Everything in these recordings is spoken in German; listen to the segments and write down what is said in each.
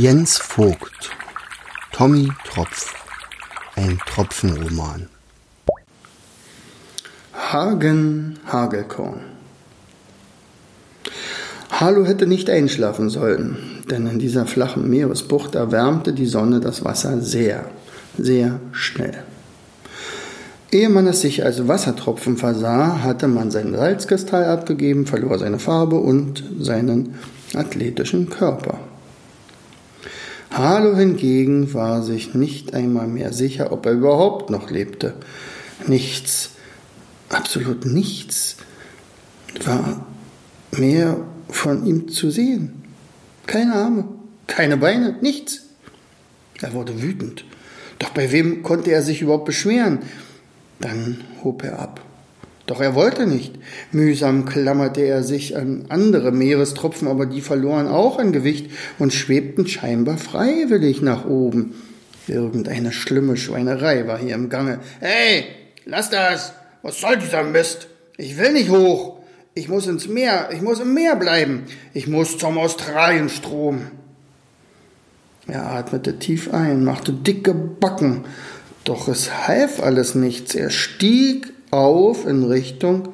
Jens Vogt Tommy Tropf Ein Tropfenroman Hagen Hagelkorn Harlow hätte nicht einschlafen sollen, denn in dieser flachen Meeresbucht erwärmte die Sonne das Wasser sehr, sehr schnell. Ehe man es sich als Wassertropfen versah, hatte man sein Salzkristall abgegeben, verlor seine Farbe und seinen athletischen Körper. Harlow hingegen war sich nicht einmal mehr sicher, ob er überhaupt noch lebte. Nichts, absolut nichts war mehr von ihm zu sehen. Keine Arme, keine Beine, nichts. Er wurde wütend. Doch bei wem konnte er sich überhaupt beschweren? Dann hob er ab. Doch er wollte nicht. Mühsam klammerte er sich an andere Meerestropfen, aber die verloren auch an Gewicht und schwebten scheinbar freiwillig nach oben. Irgendeine schlimme Schweinerei war hier im Gange. Hey, lass das! Was soll dieser Mist? Ich will nicht hoch. Ich muss ins Meer. Ich muss im Meer bleiben. Ich muss zum Australienstrom. Er atmete tief ein, machte dicke Backen doch es half alles nichts. Er stieg auf in Richtung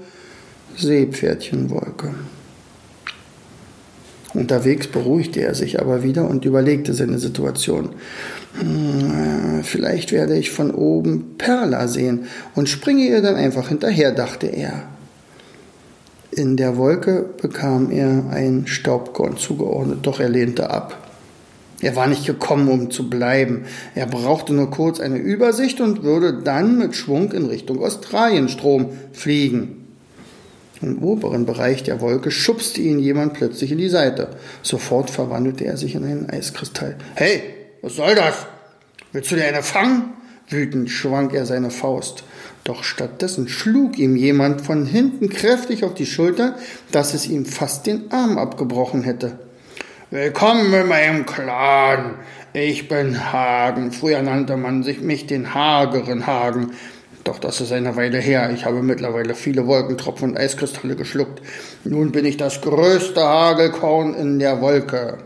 Seepferdchenwolke. Unterwegs beruhigte er sich aber wieder und überlegte seine Situation. Hm, vielleicht werde ich von oben Perla sehen und springe ihr dann einfach hinterher, dachte er. In der Wolke bekam er ein Staubkorn zugeordnet, doch er lehnte ab. Er war nicht gekommen, um zu bleiben. Er brauchte nur kurz eine Übersicht und würde dann mit Schwung in Richtung Australienstrom fliegen. Im oberen Bereich der Wolke schubste ihn jemand plötzlich in die Seite. Sofort verwandelte er sich in einen Eiskristall. Hey, was soll das? Willst du dir eine fangen? Wütend schwang er seine Faust. Doch stattdessen schlug ihm jemand von hinten kräftig auf die Schulter, dass es ihm fast den Arm abgebrochen hätte. Willkommen in meinem Clan. Ich bin Hagen. Früher nannte man sich mich den hageren Hagen. Doch das ist eine Weile her. Ich habe mittlerweile viele Wolkentropfen und Eiskristalle geschluckt. Nun bin ich das größte Hagelkorn in der Wolke.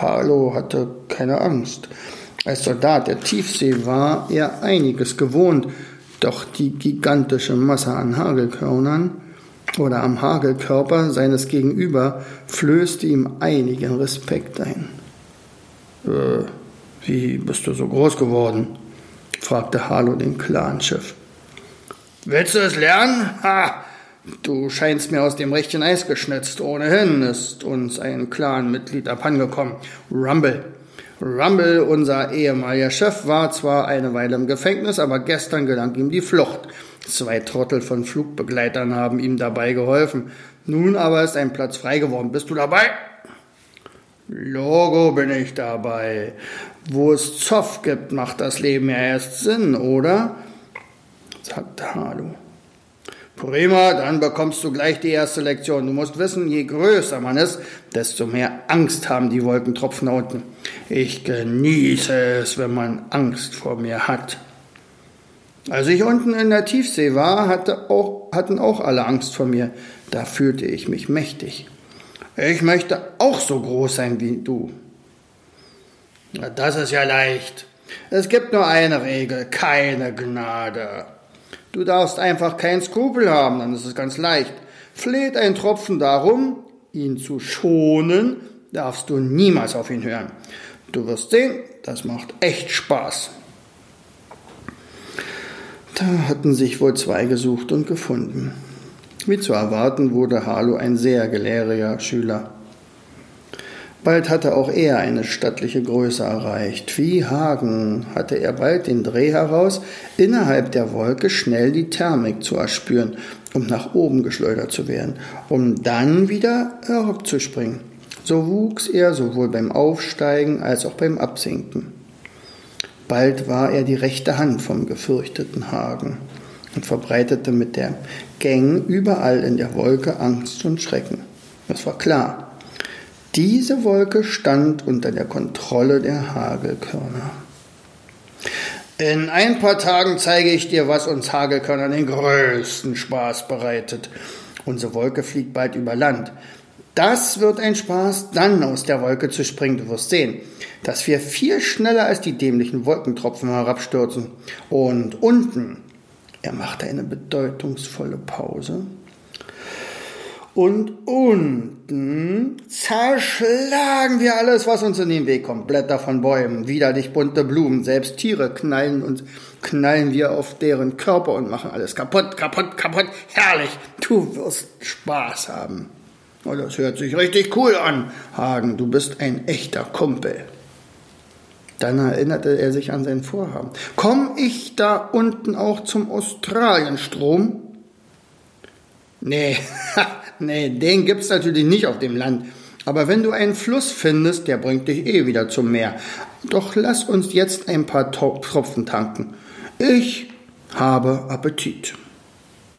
Harlow hatte keine Angst. Als Soldat der Tiefsee war er einiges gewohnt, doch die gigantische Masse an Hagelkörnern oder am Hagelkörper seines Gegenüber flößte ihm einigen Respekt ein. Äh, wie bist du so groß geworden? fragte Harlow den Clanchef. Willst du es lernen? Ha! Du scheinst mir aus dem rechten Eis geschnitzt. Ohnehin ist uns ein Clanmitglied abhandengekommen. Rumble. Rumble, unser ehemaliger Chef, war zwar eine Weile im Gefängnis, aber gestern gelang ihm die Flucht. Zwei Trottel von Flugbegleitern haben ihm dabei geholfen. Nun aber ist ein Platz frei geworden. Bist du dabei? Logo bin ich dabei. Wo es Zoff gibt, macht das Leben ja erst Sinn, oder? sagte Halu. Prima, dann bekommst du gleich die erste Lektion. Du musst wissen, je größer man ist, desto mehr Angst haben die Wolkentropfen da unten. Ich genieße es, wenn man Angst vor mir hat. Als ich unten in der Tiefsee war, hatte auch, hatten auch alle Angst vor mir. Da fühlte ich mich mächtig. Ich möchte auch so groß sein wie du. Na, das ist ja leicht. Es gibt nur eine Regel, keine Gnade. Du darfst einfach keinen Skrupel haben, dann ist es ganz leicht. Fleht ein Tropfen darum, ihn zu schonen, darfst du niemals auf ihn hören. Du wirst sehen, das macht echt Spaß. Da hatten sich wohl zwei gesucht und gefunden. Wie zu erwarten wurde Harlow ein sehr gelehriger Schüler. Bald hatte auch er eine stattliche Größe erreicht. Wie Hagen hatte er bald den Dreh heraus, innerhalb der Wolke schnell die Thermik zu erspüren, um nach oben geschleudert zu werden, um dann wieder herabzuspringen. So wuchs er sowohl beim Aufsteigen als auch beim Absinken. Bald war er die rechte Hand vom gefürchteten Hagen und verbreitete mit der Gang überall in der Wolke Angst und Schrecken. Es war klar, diese Wolke stand unter der Kontrolle der Hagelkörner. In ein paar Tagen zeige ich dir, was uns Hagelkörner den größten Spaß bereitet. Unsere Wolke fliegt bald über Land. Das wird ein Spaß, dann aus der Wolke zu springen. Du wirst sehen, dass wir viel schneller als die dämlichen Wolkentropfen herabstürzen. Und unten, er machte eine bedeutungsvolle Pause, und unten zerschlagen wir alles, was uns in den Weg kommt. Blätter von Bäumen, widerlich bunte Blumen, selbst Tiere knallen und knallen wir auf deren Körper und machen alles kaputt, kaputt, kaputt. Herrlich, du wirst Spaß haben. Oh, das hört sich richtig cool an, Hagen, du bist ein echter Kumpel. Dann erinnerte er sich an sein Vorhaben. Komm ich da unten auch zum Australienstrom? Nee, nee, den gibt's natürlich nicht auf dem Land. Aber wenn du einen Fluss findest, der bringt dich eh wieder zum Meer. Doch lass uns jetzt ein paar Tropfen tanken. Ich habe Appetit.